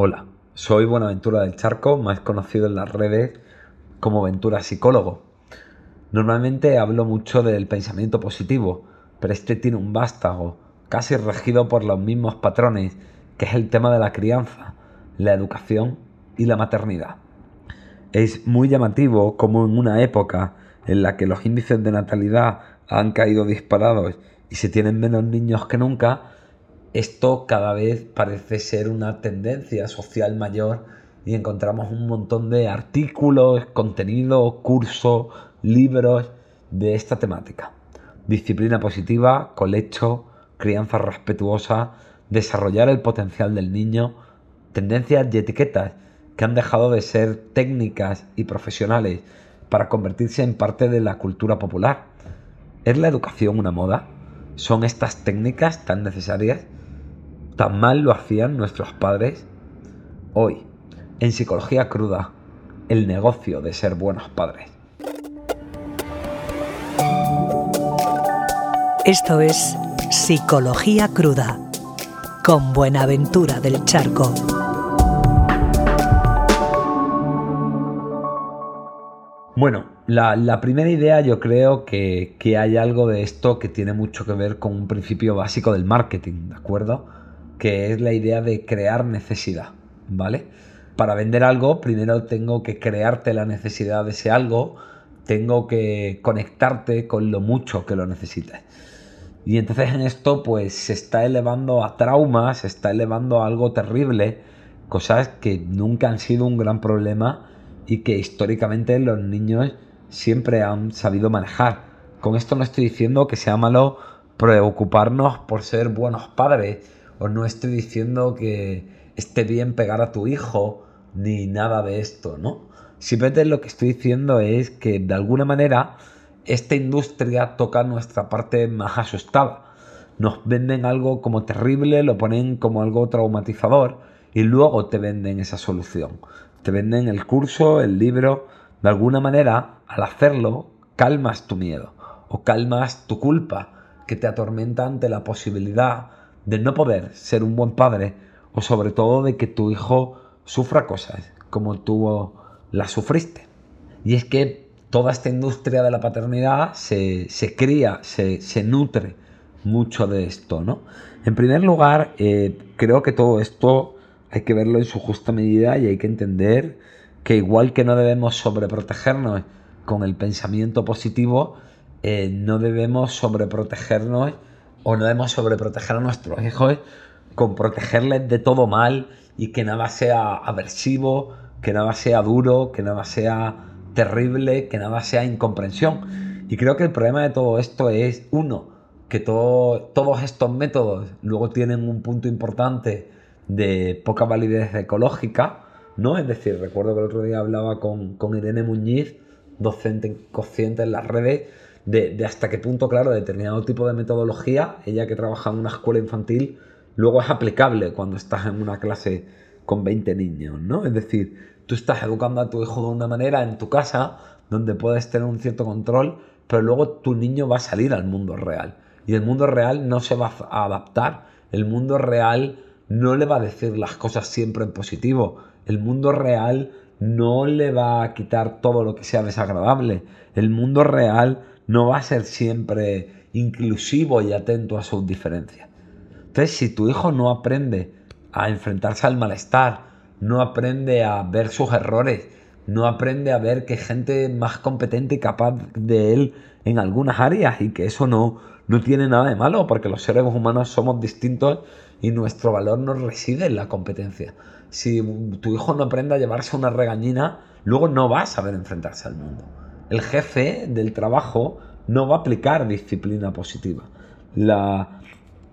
Hola, soy Buenaventura del Charco, más conocido en las redes como Ventura Psicólogo. Normalmente hablo mucho del pensamiento positivo, pero este tiene un vástago, casi regido por los mismos patrones, que es el tema de la crianza, la educación y la maternidad. Es muy llamativo como en una época en la que los índices de natalidad han caído disparados y se tienen menos niños que nunca, esto cada vez parece ser una tendencia social mayor y encontramos un montón de artículos, contenidos, cursos, libros de esta temática. Disciplina positiva, colecho, crianza respetuosa, desarrollar el potencial del niño, tendencias y etiquetas que han dejado de ser técnicas y profesionales para convertirse en parte de la cultura popular. ¿Es la educación una moda? ¿Son estas técnicas tan necesarias? ¿Tan mal lo hacían nuestros padres? Hoy, en Psicología Cruda, el negocio de ser buenos padres. Esto es Psicología Cruda, con Buenaventura del Charco. Bueno, la, primera idea yo creo que, que, hay algo de esto que tiene mucho que ver con un principio básico del marketing, ¿de acuerdo? Que es la idea de crear necesidad, ¿vale? Para vender algo, primero tengo que crearte la necesidad de ese algo, tengo que conectarte con lo mucho que lo necesites. Y entonces en esto pues se está elevando a traumas, se está elevando a algo terrible, cosas que nunca han sido un gran problema y que históricamente los niños siempre han sabido manejar. Con esto no estoy diciendo que sea malo preocuparnos por ser buenos padres, o no estoy diciendo que esté bien pegar a tu hijo ni nada de esto, ¿no? Simplemente lo que estoy diciendo es que de alguna manera esta industria toca nuestra parte más asustada. Nos venden algo como terrible, lo ponen como algo traumatizador y luego te venden esa solución. Te venden el curso, el libro. De alguna manera, al hacerlo, calmas tu miedo o calmas tu culpa que te atormenta ante la posibilidad de no poder ser un buen padre o sobre todo de que tu hijo sufra cosas como tú las sufriste. Y es que toda esta industria de la paternidad se, cría, se, nutre mucho de esto, ¿no? En primer lugar, eh, creo que todo esto hay que verlo en su justa medida y hay que entender que igual que no debemos sobreprotegernos con el pensamiento positivo, eh, no debemos sobreprotegernos o no debemos sobreproteger a nuestros hijos con protegerles de todo mal y que nada sea aversivo, que nada sea duro, que nada sea terrible, que nada sea incomprensión. Y creo que el problema de todo esto es, uno, que todos estos métodos luego tienen un punto importante de poca validez ecológica, ¿no? Es decir, recuerdo que el otro día hablaba con, con Irene Muñiz, docente consciente en las redes, de, hasta qué punto, claro, determinado tipo de metodología, ella que trabaja en una escuela infantil, luego es aplicable cuando estás en una clase con 20 niños, ¿no? Es decir, tú estás educando a tu hijo de una manera en tu casa donde puedes tener un cierto control, pero luego tu niño va a salir al mundo real. Y el mundo real no se va a adaptar. El mundo real no le va a decir las cosas siempre en positivo. El mundo real no le va a quitar todo lo que sea desagradable. El mundo real no va a ser siempre inclusivo y atento a sus diferencias. Entonces, si tu hijo no aprende a enfrentarse al malestar, no aprende a ver sus errores, no aprende a ver que gente más competente y capaz de él en algunas áreas y que eso no, no tiene nada de malo porque los seres humanos somos distintos y nuestro valor no reside en la competencia. Si tu hijo no aprende a llevarse una regañina, luego no va a saber enfrentarse al mundo el jefe del trabajo no va a aplicar disciplina positiva. La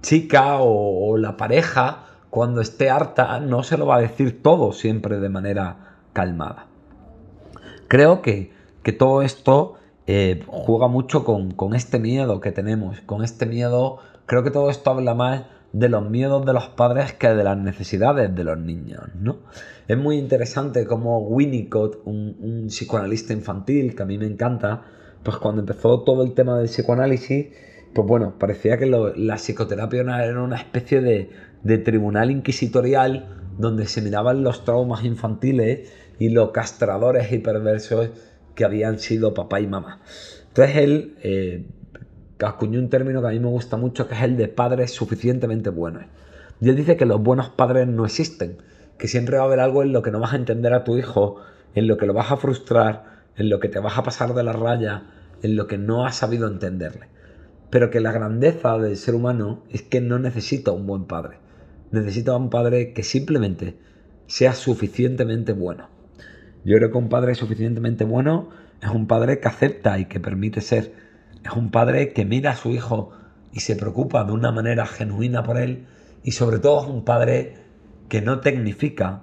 chica o, la pareja, cuando esté harta, no se lo va a decir todo siempre de manera calmada. Creo que, todo esto eh, juega mucho con, con, este miedo que tenemos, con este miedo, creo que todo esto habla más de los miedos de los padres que de las necesidades de los niños, ¿no? Es muy interesante como Winnicott, un, psicoanalista infantil que a mí me encanta, pues cuando empezó todo el tema del psicoanálisis, pues bueno, parecía que la psicoterapia era una especie de, de tribunal inquisitorial donde se miraban los traumas infantiles y los castradores y perversos que habían sido papá y mamá. Entonces él eh, acuñó un término que a mí me gusta mucho, que es el de padres suficientemente buenos. Y él dice que los buenos padres no existen, que siempre va a haber algo en lo que no vas a entender a tu hijo, en lo que lo vas a frustrar, en lo que te vas a pasar de la raya, en lo que no has sabido entenderle. Pero que la grandeza del ser humano es que no necesita un buen padre. Necesita un padre que simplemente sea suficientemente bueno. Yo creo que un padre suficientemente bueno es un padre que acepta y que permite ser. Es un padre que mira a su hijo y se preocupa de una manera genuina por él. Y sobre todo es un padre que no tecnifica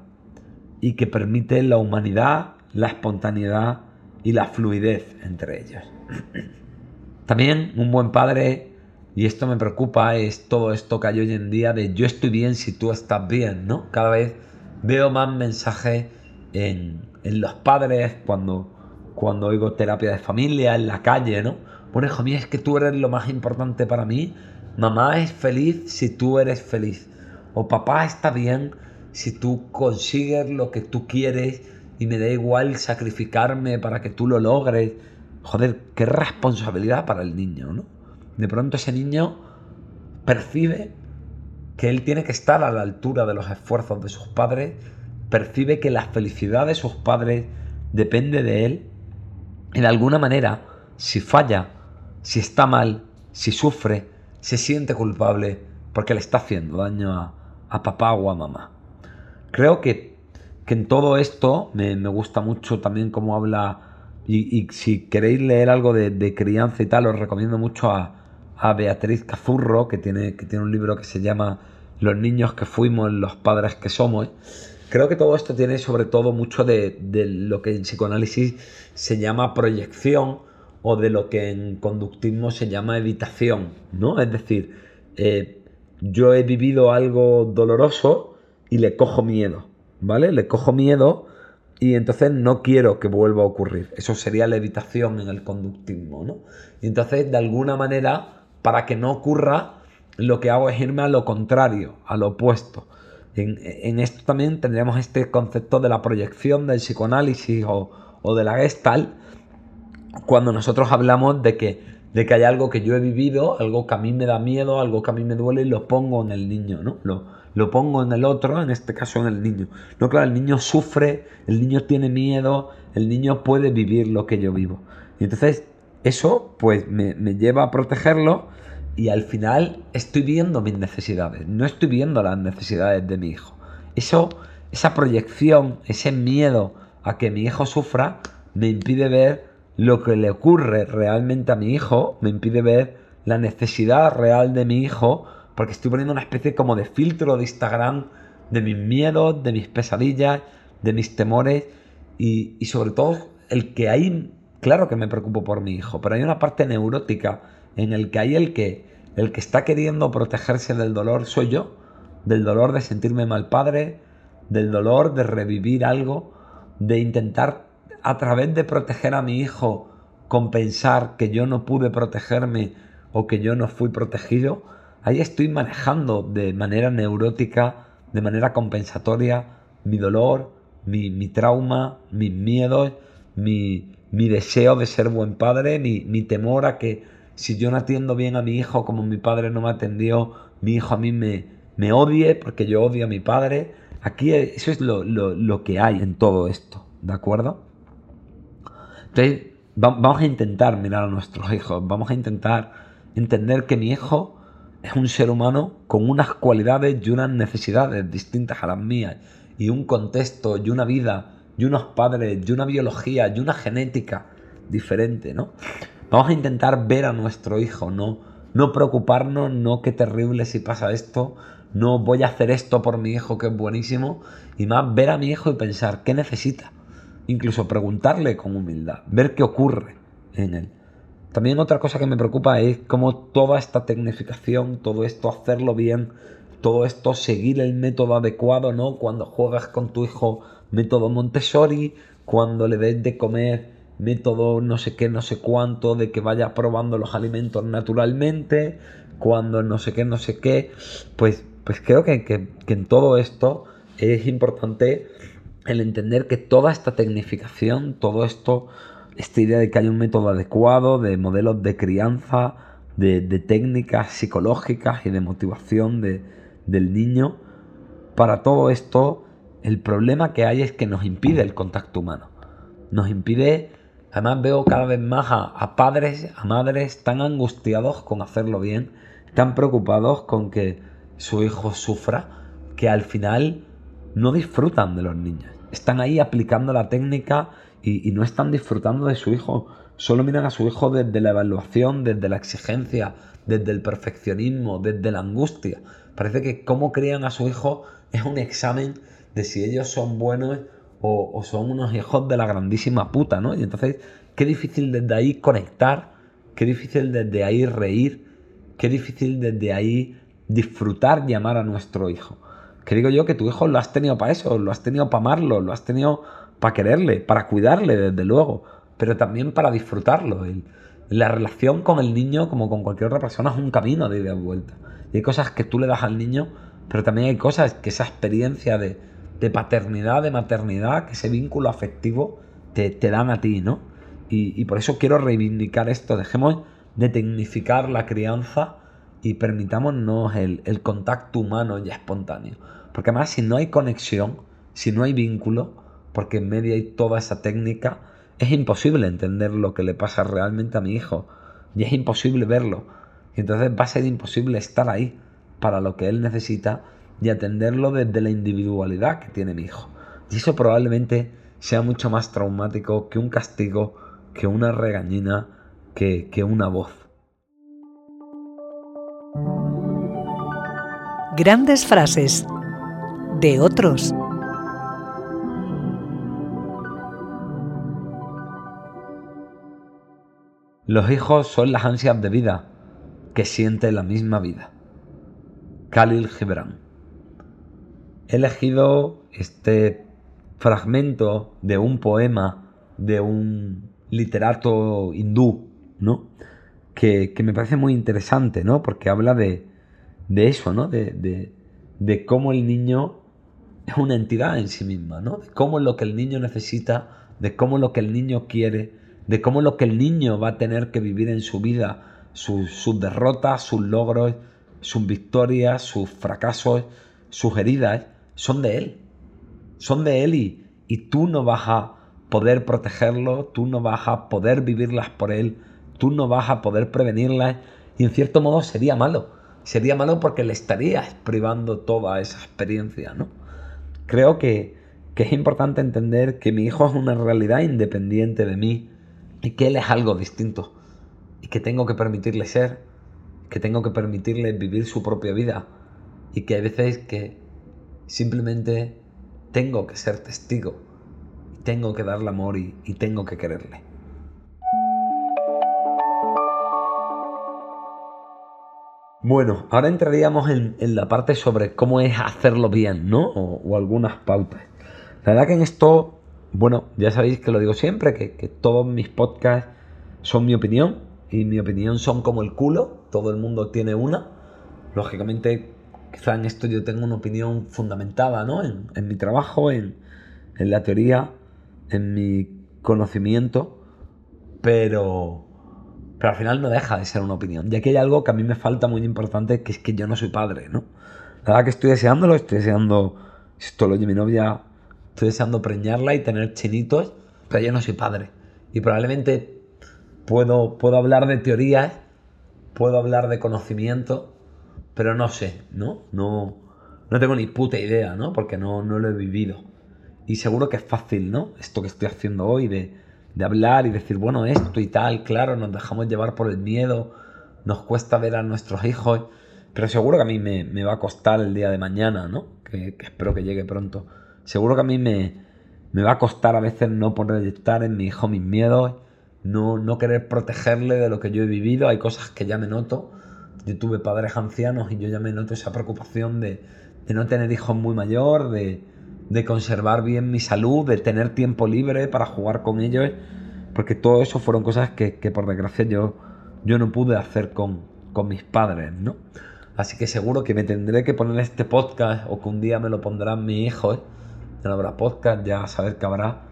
y que permite la humanidad, la espontaneidad y la fluidez entre ellos. También un buen padre, y esto me preocupa, es todo esto que hay hoy en día de yo estoy bien si tú estás bien, ¿no? Cada vez veo más mensajes en, en los padres cuando, cuando oigo terapia de familia, en la calle, ¿no? Bueno, hijo mío, es que tú eres lo más importante para mí. Mamá es feliz si tú eres feliz. O papá está bien si tú consigues lo que tú quieres y me da igual sacrificarme para que tú lo logres. Joder, qué responsabilidad para el niño, ¿no? De pronto ese niño percibe que él tiene que estar a la altura de los esfuerzos de sus padres, percibe que la felicidad de sus padres depende de él y de alguna manera, si falla, si está mal, si sufre, se siente culpable porque le está haciendo daño a, papá o a mamá. Creo que, que en todo esto me, me, gusta mucho también cómo habla, y, y si queréis leer algo de, de, crianza y tal, os recomiendo mucho a, a Beatriz Cazurro, que tiene, que tiene un libro que se llama Los niños que fuimos, los padres que somos. Creo que todo esto tiene sobre todo mucho de, de lo que en psicoanálisis se llama proyección o de lo que en conductismo se llama evitación, ¿no? Es decir, eh, yo he vivido algo doloroso y le cojo miedo, ¿vale? Le cojo miedo y entonces no quiero que vuelva a ocurrir. Eso sería la evitación en el conductismo, ¿no? Y entonces, de alguna manera, para que no ocurra, lo que hago es irme a lo contrario, a lo opuesto. En, en esto también tendríamos este concepto de la proyección del psicoanálisis o, o de la gestalt, cuando nosotros hablamos de que, de que hay algo que yo he vivido, algo que a mí me da miedo, algo que a mí me duele y lo pongo en el niño, ¿no? Lo, lo pongo en el otro, en este caso en el niño. No, claro, el niño sufre, el niño tiene miedo, el niño puede vivir lo que yo vivo. Y entonces eso pues me, me lleva a protegerlo y al final estoy viendo mis necesidades, no estoy viendo las necesidades de mi hijo. Eso, esa proyección, ese miedo a que mi hijo sufra, me impide ver lo que le ocurre realmente a mi hijo, me impide ver la necesidad real de mi hijo, porque estoy poniendo una especie como de filtro de Instagram de mis miedos, de mis pesadillas, de mis temores y, y sobre todo el que hay, claro que me preocupo por mi hijo, pero hay una parte neurótica en el que hay el que, el que está queriendo protegerse del dolor soy yo, del dolor de sentirme mal padre, del dolor de revivir algo, de intentar a través de proteger a mi hijo compensar que yo no pude protegerme o que yo no fui protegido, ahí estoy manejando de manera neurótica, de manera compensatoria, mi dolor, mi, mi trauma, mis miedos, mi, mi, deseo de ser buen padre, mi, mi, temor a que si yo no atiendo bien a mi hijo como mi padre no me atendió, mi hijo a mí me, me odie porque yo odio a mi padre. Aquí eso es lo, lo, lo que hay en todo esto, ¿de acuerdo? Entonces, vamos a intentar mirar a nuestros hijos, vamos a intentar entender que mi hijo es un ser humano con unas cualidades y unas necesidades distintas a las mías, y un contexto, y una vida, y unos padres, y una biología, y una genética diferente, ¿no? Vamos a intentar ver a nuestro hijo, no, no preocuparnos, no qué terrible si pasa esto, no voy a hacer esto por mi hijo que es buenísimo, y más ver a mi hijo y pensar, ¿qué necesita? Incluso preguntarle con humildad, ver qué ocurre en él. También otra cosa que me preocupa es cómo toda esta tecnificación, todo esto hacerlo bien, todo esto seguir el método adecuado, ¿no? Cuando juegas con tu hijo, método Montessori, cuando le des de comer, método no sé qué, no sé cuánto, de que vaya probando los alimentos naturalmente, cuando no sé qué, no sé qué, pues Pues creo que, que en todo esto es importante el entender que toda esta tecnificación, todo esto, esta idea de que hay un método adecuado, de modelos de crianza, de, técnicas psicológicas y de motivación del niño, para todo esto el problema que hay es que nos impide el contacto humano. Nos impide, además veo cada vez más a, a padres, a madres tan angustiados con hacerlo bien, tan preocupados con que su hijo sufra, que al final no disfrutan de los niños. Están ahí aplicando la técnica y, no están disfrutando de su hijo. Solo miran a su hijo desde la evaluación, desde la exigencia, desde el perfeccionismo, desde la angustia. Parece que cómo crían a su hijo es un examen de si ellos son buenos o, son unos hijos de la grandísima puta, ¿no? Y entonces, qué difícil desde ahí conectar, qué difícil desde ahí reír, qué difícil desde ahí disfrutar y amar a nuestro hijo. Que digo yo que tu hijo lo has tenido para eso, lo has tenido para amarlo, lo has tenido para quererle, para cuidarle, desde luego, pero también para disfrutarlo. la relación con el niño, como con cualquier otra persona, es un camino de ida y vuelta. Y hay cosas que tú le das al niño, pero también hay cosas que esa experiencia de, paternidad, de maternidad, que ese vínculo afectivo te, dan a ti, ¿no? Y, por eso quiero reivindicar esto. Dejemos de tecnificar la crianza y permitámonos el, el contacto humano y espontáneo. Porque además si no hay conexión, si no hay vínculo, porque en medio hay toda esa técnica, es imposible entender lo que le pasa realmente a mi hijo. Y es imposible verlo. Y entonces va a ser imposible estar ahí para lo que él necesita y atenderlo desde la individualidad que tiene mi hijo. Y eso probablemente sea mucho más traumático que un castigo, que una regañina, que, que una voz. Grandes frases de otros. Los hijos son las ansias de vida que siente la misma vida. Khalil Gibran. He elegido este fragmento de un poema de un literato hindú, ¿no? Que, me parece muy interesante, ¿no? Porque habla de, de eso, ¿no? De, de, cómo el niño es una entidad en sí misma, ¿no? De cómo lo que el niño necesita, de cómo lo que el niño quiere, de cómo lo que el niño va a tener que vivir en su vida, sus, derrotas, sus logros, sus victorias, sus fracasos, sus heridas, son de él. Son de él y, y tú no vas a poder protegerlo, tú no vas a poder vivirlas por él, tú no vas a poder prevenirlas y en cierto modo sería malo sería malo porque le estarías privando toda esa experiencia, ¿no? Creo que, que es importante entender que mi hijo es una realidad independiente de mí y que él es algo distinto y que tengo que permitirle ser, que tengo que permitirle vivir su propia vida y que hay veces que simplemente tengo que ser testigo, tengo que darle amor y, y tengo que quererle. Bueno, ahora entraríamos en, la parte sobre cómo es hacerlo bien, ¿no? O, algunas pautas. La verdad que en esto, bueno, ya sabéis que lo digo siempre, que, todos mis podcasts son mi opinión y mi opinión son como el culo, todo el mundo tiene una. Lógicamente, quizá en esto yo tengo una opinión fundamentada, ¿no? En, en mi trabajo, en, en la teoría, en mi conocimiento, pero pero al final no deja de ser una opinión. Y aquí hay algo que a mí me falta muy importante, que es que yo no soy padre, ¿no? La verdad que estoy deseándolo, estoy deseando, esto lo oye mi novia, estoy deseando preñarla y tener chinitos, pero yo no soy padre. Y probablemente puedo, puedo hablar de teorías, puedo hablar de conocimiento, pero no sé, ¿no? No, no tengo ni puta idea, ¿no? Porque no, no lo he vivido. Y seguro que es fácil, ¿no? Esto que estoy haciendo hoy de de hablar y decir, bueno, esto y tal, claro, nos dejamos llevar por el miedo, nos cuesta ver a nuestros hijos, pero seguro que a mí me, va a costar el día de mañana, ¿no? Que, espero que llegue pronto. Seguro que a mí me, me va a costar a veces no proyectar en mi hijo mis miedos, no, no querer protegerle de lo que yo he vivido, hay cosas que ya me noto. Yo tuve padres ancianos y yo ya me noto esa preocupación de, de no tener hijos muy mayor, de, de conservar bien mi salud, de tener tiempo libre para jugar con ellos, porque todo eso fueron cosas que, por desgracia yo, yo no pude hacer con, con mis padres, ¿no? Así que seguro que me tendré que poner este podcast o que un día me lo pondrán mi hijo. ¿eh? Ya no habrá podcast, ya saber qué habrá.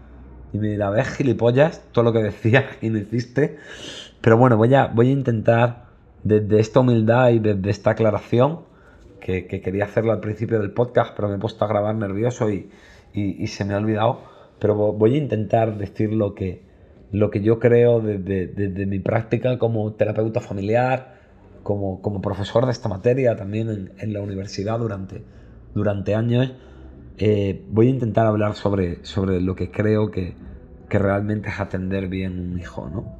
Y me dirá, ves gilipollas, todo lo que decías y no hiciste. Pero bueno, voy a, voy a intentar desde esta humildad y desde esta aclaración que, quería hacerlo al principio del podcast, pero me he puesto a grabar nervioso y, se me ha olvidado. Pero voy a intentar decir lo que, lo que yo creo desde, mi práctica como terapeuta familiar, como, como, profesor de esta materia también en, la universidad durante, durante años. Eh, voy a intentar hablar sobre, sobre lo que creo que, que realmente es atender bien un hijo, ¿no?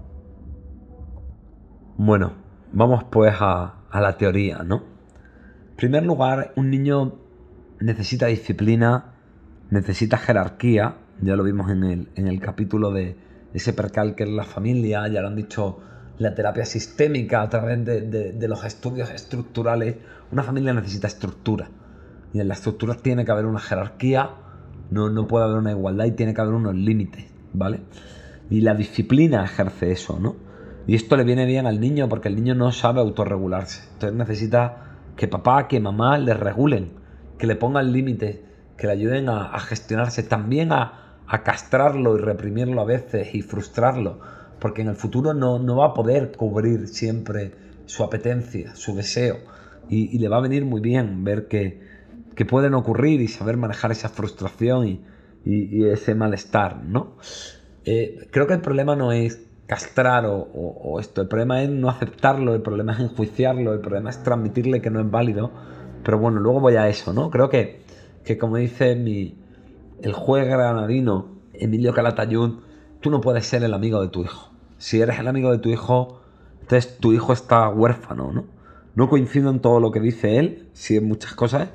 Bueno, vamos pues a, a la teoría, ¿no? Primer lugar, un niño necesita disciplina, necesita jerarquía, ya lo vimos en el, en el capítulo de ese percalque en la familia, ya lo han dicho la terapia sistémica a través de, los estudios estructurales, una familia necesita estructura. Y en la estructura tiene que haber una jerarquía, no, no puede haber una igualdad y tiene que haber unos límites, ¿vale? Y la disciplina ejerce eso, ¿no? Y esto le viene bien al niño porque el niño no sabe autorregularse. Entonces necesita que papá, que mamá le regulen, que le pongan límites, que le ayuden a, gestionarse, también a, castrarlo y reprimirlo a veces y frustrarlo, porque en el futuro no, no va a poder cubrir siempre su apetencia, su deseo, y, le va a venir muy bien ver que, que, pueden ocurrir y saber manejar esa frustración y, ese malestar, ¿no? Eh, creo que el problema no es castrar o, esto. El problema es no aceptarlo, el problema es enjuiciarlo, el problema es transmitirle que no es válido. Pero bueno, luego voy a eso, ¿no? Creo que, que como dice mi, el juez granadino Emilio Calatayud, tú no puedes ser el amigo de tu hijo. Si eres el amigo de tu hijo, entonces tu hijo está huérfano, ¿no? No coincido en todo lo que dice él, sí en muchas cosas,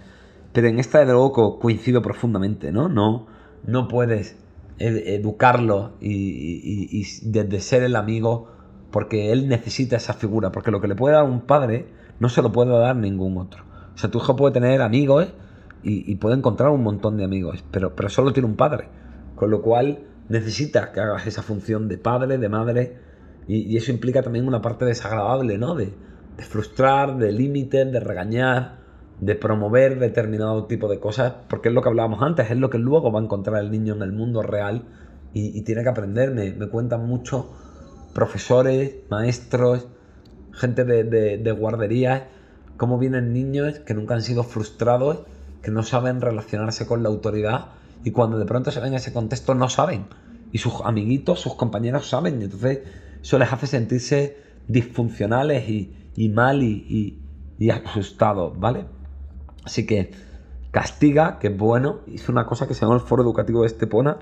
pero en esta de luego coincido profundamente, ¿no? No, no puedes educarlo y, desde ser el amigo, porque él necesita esa figura, porque lo que le puede dar un padre no se lo puede dar ningún otro. O sea, tu hijo puede tener amigos y, puede encontrar un montón de amigos, pero, pero solo tiene un padre, con lo cual necesita que hagas esa función de padre, de madre, y, eso implica también una parte desagradable, ¿no? De, frustrar, de límites, de regañar, de promover determinado tipo de cosas, porque es lo que hablábamos antes, es lo que luego va a encontrar el niño en el mundo real y, tiene que aprender. Me, cuentan mucho profesores, maestros, gente de, de, guarderías, cómo vienen niños que nunca han sido frustrados, que no saben relacionarse con la autoridad y cuando de pronto se ven en ese contexto no saben. Y sus amiguitos, sus compañeros saben. Y entonces eso les hace sentirse disfuncionales y, mal y, y asustados, ¿vale? Así que castiga, que es bueno. Hice una cosa que se llama el Foro Educativo de Estepona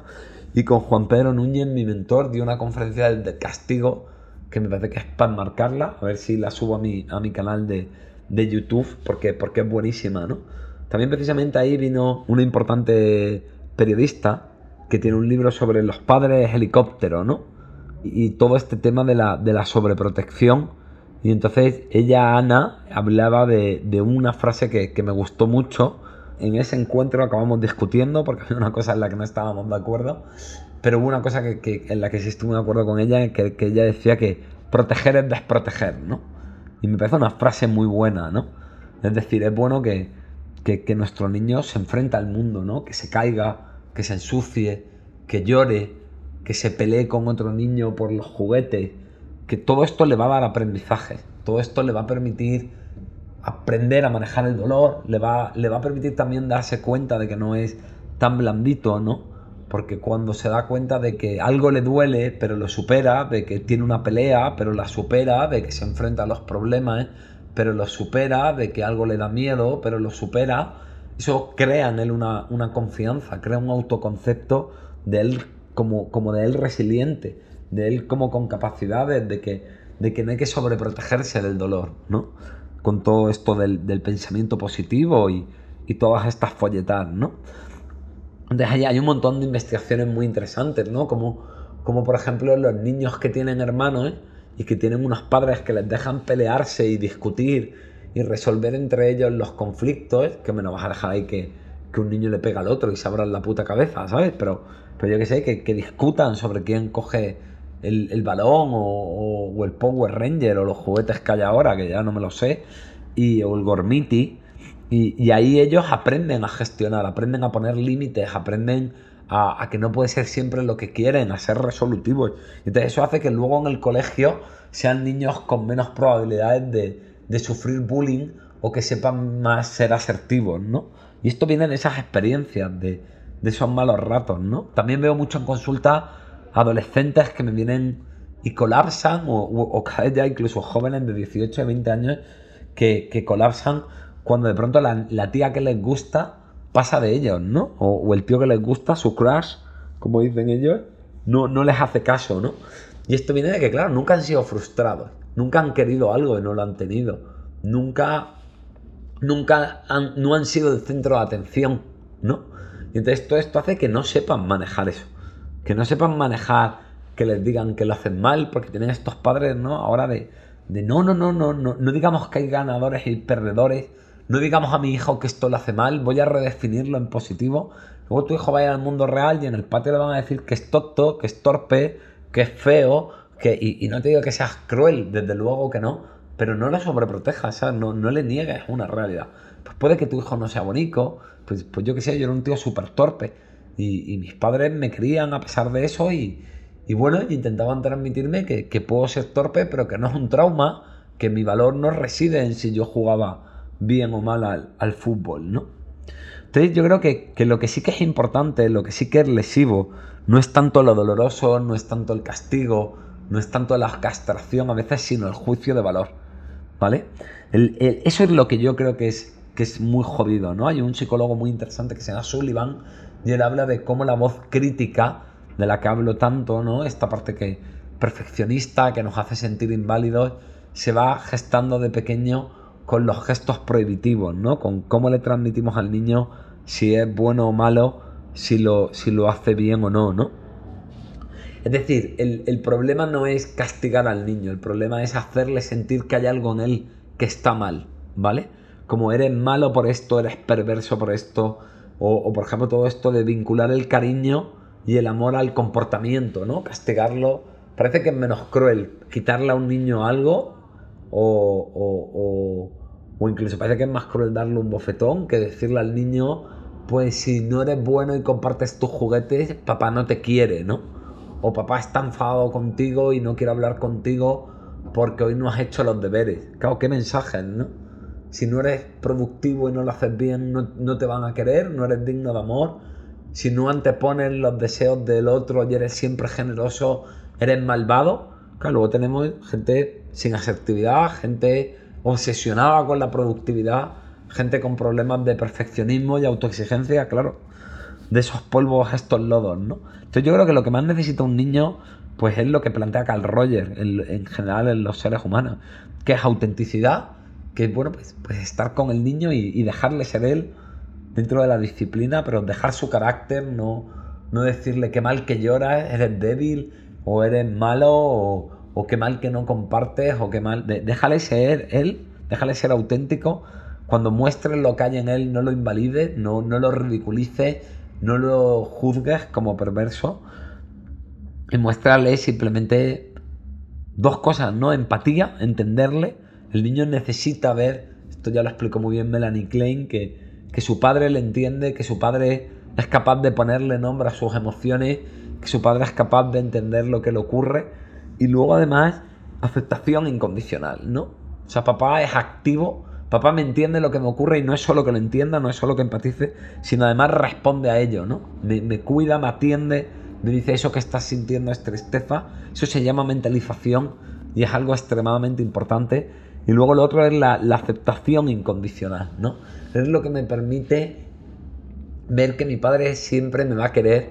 y con Juan Pedro Núñez, mi mentor, dio una conferencia de castigo que me parece que es para marcarla. A ver si la subo a mi, a mi canal de, YouTube porque, porque es buenísima, ¿no? También precisamente ahí vino una importante periodista que tiene un libro sobre los padres helicóptero, ¿no? Y, todo este tema de la, de la sobreprotección y entonces ella, Ana, hablaba de, una frase que, me gustó mucho. En ese encuentro acabamos discutiendo porque había una cosa en la que no estábamos de acuerdo, pero hubo una cosa que, en la que sí estuve de acuerdo con ella, que, que ella decía que proteger es desproteger, ¿no? Y me parece una frase muy buena, ¿no? Es decir, es bueno que, que, nuestro niño se enfrente al mundo, ¿no? Que se caiga, que se ensucie, que llore, que se pelee con otro niño por los juguetes, que todo esto le va a dar aprendizaje, todo esto le va a permitir aprender a manejar el dolor, le va, le va a permitir también darse cuenta de que no es tan blandito, ¿no? Porque cuando se da cuenta de que algo le duele, pero lo supera, de que tiene una pelea, pero la supera, de que se enfrenta a los problemas, pero lo supera, de que algo le da miedo, pero lo supera, eso crea en él una, una confianza, crea un autoconcepto de él como, como de él resiliente de él como con capacidades de que, de que no hay que sobreprotegerse del dolor, ¿no? Con todo esto del, pensamiento positivo y, todas estas folletas, ¿no? Entonces hay, hay un montón de investigaciones muy interesantes, ¿no? Como, como por ejemplo los niños que tienen hermanos y que tienen unos padres que les dejan pelearse y discutir y resolver entre ellos los conflictos, que me no vas a dejar ahí que, que un niño le pega al otro y se abran la puta cabeza, ¿sabes? Pero, pero yo que sé, que discutan sobre quién coge el, balón o, el Power Ranger o los juguetes que hay ahora, que ya no me lo sé, y, o el Gormiti. Y, ahí ellos aprenden a gestionar, aprenden a poner límites, aprenden a, que no puede ser siempre lo que quieren, a ser resolutivos. Entonces eso hace que luego en el colegio sean niños con menos probabilidades de, de sufrir bullying o que sepan más ser asertivos, ¿no? Y esto viene de esas experiencias, de, de esos malos ratos, ¿no? También veo mucho en consulta adolescentes que me vienen y colapsan, o, vez ya incluso jóvenes de 18 a 20 años que, colapsan cuando de pronto la, tía que les gusta pasa de ellos, ¿no? O, el tío que les gusta, su crush, como dicen ellos, no, no les hace caso, ¿no? Y esto viene de que, claro, nunca han sido frustrados, nunca han querido algo y no lo han tenido, nunca, nunca no han sido el centro de atención, ¿no? Y entonces todo esto hace que no sepan manejar eso, que no sepan manejar que les digan que lo hacen mal, porque tienen estos padres, ¿no? Ahora de, de no, no, no, no, no, no digamos que hay ganadores y perdedores, no digamos a mi hijo que esto lo hace mal, voy a redefinirlo en positivo. Luego tu hijo va al mundo real y en el patio le van a decir que es tonto, que es torpe, que es feo, que, y, no te digo que seas cruel, desde luego que no, pero no lo sobreprotejas, ¿sabes? No, no le niegues una realidad. Pues puede que tu hijo no sea bonito, pues, pues yo qué sé, yo era un tío súper torpe y, mis padres me crían a pesar de eso y, bueno, intentaban transmitirme que, puedo ser torpe, pero que no es un trauma, que mi valor no reside en si yo jugaba bien o mal al, al fútbol, ¿no? Entonces yo creo que, que, lo que sí que es importante, lo que sí que es lesivo, no es tanto lo doloroso, no es tanto el castigo, no es tanto la castración a veces, sino el juicio de valor, ¿vale? eso es lo que yo creo que es que es muy jodido, ¿no? Hay un psicólogo muy interesante que se llama Sullivan y él habla de cómo la voz crítica, de la que hablo tanto, ¿no? Esta parte que perfeccionista, que nos hace sentir inválidos, se va gestando de pequeño con los gestos prohibitivos, ¿no? Con cómo le transmitimos al niño si es bueno o malo, si lo, si lo hace bien o no, ¿no? Es decir, el, el problema no es castigar al niño, el problema es hacerle sentir que hay algo en él que está mal, ¿vale? como eres malo por esto, eres perverso por esto, o, por ejemplo todo esto de vincular el cariño y el amor al comportamiento, ¿no? Castigarlo, parece que es menos cruel quitarle a un niño algo o, o, o, incluso parece que es más cruel darle un bofetón que decirle al niño, pues si no eres bueno y compartes tus juguetes, papá no te quiere, ¿no? O papá está enfadado contigo y no quiere hablar contigo porque hoy no has hecho los deberes. Claro, qué mensajes, ¿no? Si no eres productivo y no lo haces bien, no, te van a querer, no eres digno de amor. Si no antepones los deseos del otro y eres siempre generoso, eres malvado. Claro, luego tenemos gente sin asertividad, gente obsesionada con la productividad, gente con problemas de perfeccionismo y autoexigencia, claro, de esos polvos, estos lodos, ¿no? Entonces yo creo que lo que más necesita un niño, pues es lo que plantea Carl Roger en general en los seres humanos, que es autenticidad, que bueno, pues, pues estar con el niño y, dejarle ser él dentro de la disciplina, pero dejar su carácter, no, no decirle qué mal que lloras, eres débil, o eres malo, o, qué mal que no compartes, o qué mal. déjale ser él, déjale ser auténtico. Cuando muestres lo que hay en él, no lo invalides, no, no lo ridiculices, no lo juzgues como perverso. Y muéstrale simplemente dos cosas, ¿no? Empatía, entenderle el niño necesita ver, esto ya lo explicó muy bien Melanie Klein, que, que su padre le entiende, que su padre es capaz de ponerle nombre a sus emociones, que su padre es capaz de entender lo que le ocurre y luego además aceptación incondicional, ¿no? O sea, papá es activo, papá me entiende lo que me ocurre y no es solo que lo entienda, no es solo que empatice, sino además responde a ello, ¿no? Me, me cuida, me atiende, me dice eso que estás sintiendo es tristeza, eso se llama mentalización y es algo extremadamente importante y luego lo otro es la, aceptación incondicional, ¿no? Es lo que me permite ver que mi padre siempre me va a querer,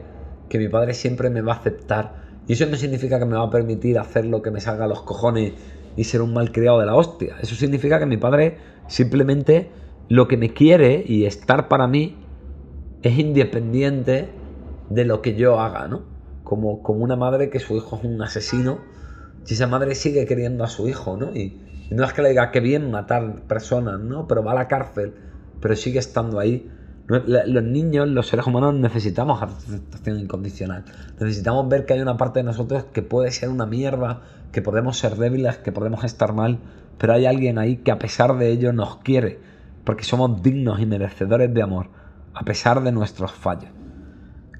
que mi padre siempre me va a aceptar. Y eso no significa que me va a permitir hacer lo que me salga a los cojones y ser un malcriado de la hostia. Eso significa que mi padre simplemente lo que me quiere y estar para mí es independiente de lo que yo haga, ¿no? Como, como una madre que su hijo es un asesino, si esa madre sigue queriendo a su hijo, ¿no? No es que le diga que bien matar personas, ¿no? Pero va a la cárcel, pero sigue estando ahí. Los niños, los seres humanos necesitamos aceptación incondicional. Necesitamos ver que hay una parte de nosotros que puede ser una mierda, que podemos ser débiles, que podemos estar mal, pero hay alguien ahí que a pesar de ello nos quiere, porque somos dignos y merecedores de amor, a pesar de nuestros fallos.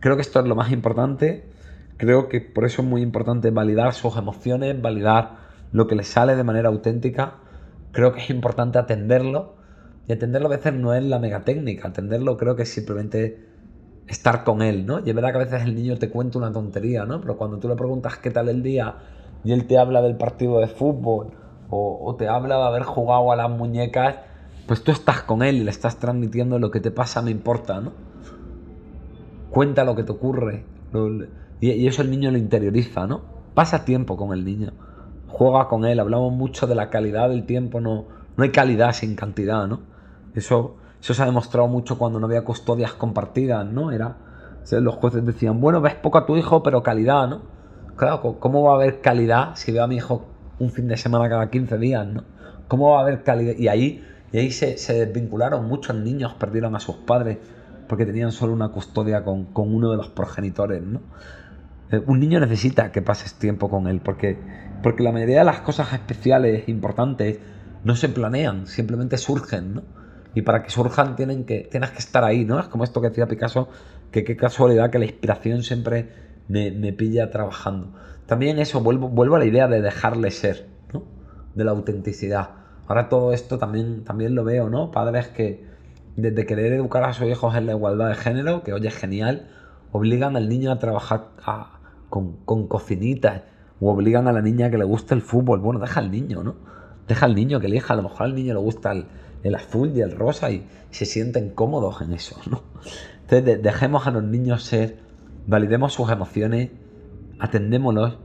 Creo que esto es lo más importante, creo que por eso es muy importante validar sus emociones, validar lo que les sale de manera auténtica, creo que es importante atenderlo, y atenderlo a veces no es la mega técnica, atenderlo creo que es simplemente estar con él, ¿no? Y es verdad que a veces el niño te cuenta una tontería, ¿no? Pero cuando tú le preguntas qué tal el día y él te habla del partido de fútbol o, te habla de haber jugado a las muñecas, pues tú estás con él y le estás transmitiendo lo que te pasa, me importa, ¿no? Cuenta lo que te ocurre. y, eso el niño lo interioriza, ¿no? Pasa tiempo con el niño. Juega con él. Hablamos mucho de la calidad del tiempo. No, no hay calidad sin cantidad, ¿no? Eso, eso se ha demostrado mucho cuando no había custodias compartidas, ¿no? Era, los jueces decían, bueno, ves poco a tu hijo, pero calidad, ¿no? Claro, ¿cómo va a haber calidad si veo a mi hijo un fin de semana cada 15 días, ¿no? ¿Cómo va a haber calidad? Y ahí, y ahí se, desvincularon, muchos niños perdieron a sus padres porque tenían solo una custodia con, uno de los progenitores, ¿no? Eh, un niño necesita que pases tiempo con él porque, porque la mayoría de las cosas especiales, importantes, no se planean, simplemente surgen, ¿no? Y para que surjan tienen que, tienes que estar ahí, ¿no? Es como esto que decía Picasso, que qué casualidad que la inspiración siempre me, pilla trabajando. También eso, vuelvo, vuelvo a la idea de dejarle ser, ¿no? De la autenticidad. Ahora todo esto también, también lo veo, ¿no? Padres que desde querer educar a sus hijos en la igualdad de género, que oye es genial, obligan al niño a trabajar con, con cocinitas o obligan a la niña que le guste el fútbol. Bueno, deja al niño, ¿no? Deja al niño que elija, a lo mejor al niño le gusta el, azul y el rosa y, se sienten cómodos en eso, ¿no? Entonces dejemos a los niños ser, validemos sus emociones, atendémoslos,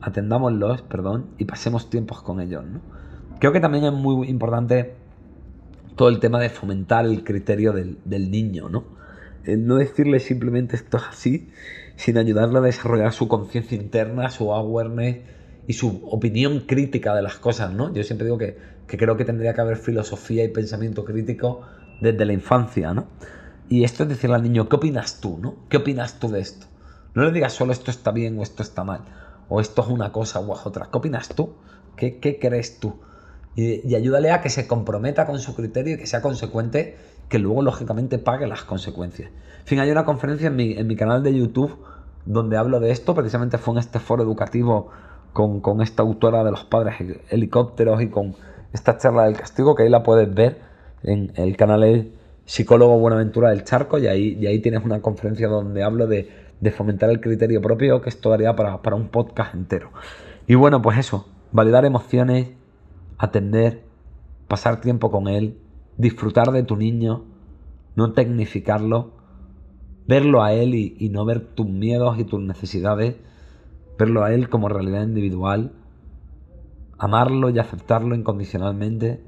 atendámoslos, perdón, y pasemos tiempos con ellos, ¿no? Creo que también es muy importante todo el tema de fomentar el criterio del, del niño, ¿no? No decirle simplemente esto es así, sino ayudarle a desarrollar su conciencia interna, su awareness, y su opinión crítica de las cosas, ¿no? Yo siempre digo que, creo que tendría que haber filosofía y pensamiento crítico desde la infancia, ¿no? Y esto es decirle al niño, ¿qué opinas tú, no? ¿Qué opinas tú de esto? No le digas solo esto está bien o esto está mal, o esto es una cosa o es otra. ¿Qué opinas tú? ¿Qué, crees tú? Y, ayúdale a que se comprometa con su criterio y que sea consecuente, que luego lógicamente pague las consecuencias. En fin, hay una conferencia en mi, canal de YouTube donde hablo de esto, precisamente fue en este foro educativo con, esta autora de los padres helicópteros y con esta charla del castigo, que ahí la puedes ver en el canal Psicólogo Buenaventura del Charco, y ahí, y ahí tienes una conferencia donde hablo de, fomentar el criterio propio, que esto daría para, para un podcast entero. Y bueno, pues eso, validar emociones, atender, pasar tiempo con él, disfrutar de tu niño, no tecnificarlo, verlo a él y, y no ver tus miedos y tus necesidades verlo a Él como realidad individual, amarlo y aceptarlo incondicionalmente,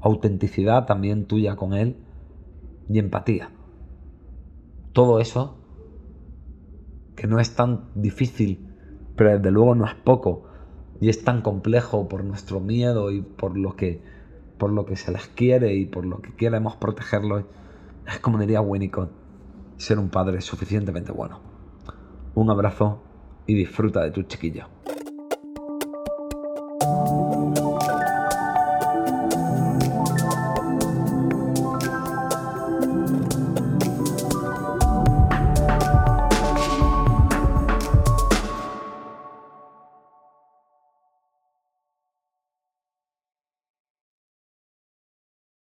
autenticidad también tuya con Él y empatía. Todo eso, que no es tan difícil, pero desde luego no es poco, y es tan complejo por nuestro miedo y por lo que, por lo que se les quiere y por lo que queremos protegerlo, es como diría Winnicott, ser un padre suficientemente bueno. Un abrazo y disfruta de tu chiquillo.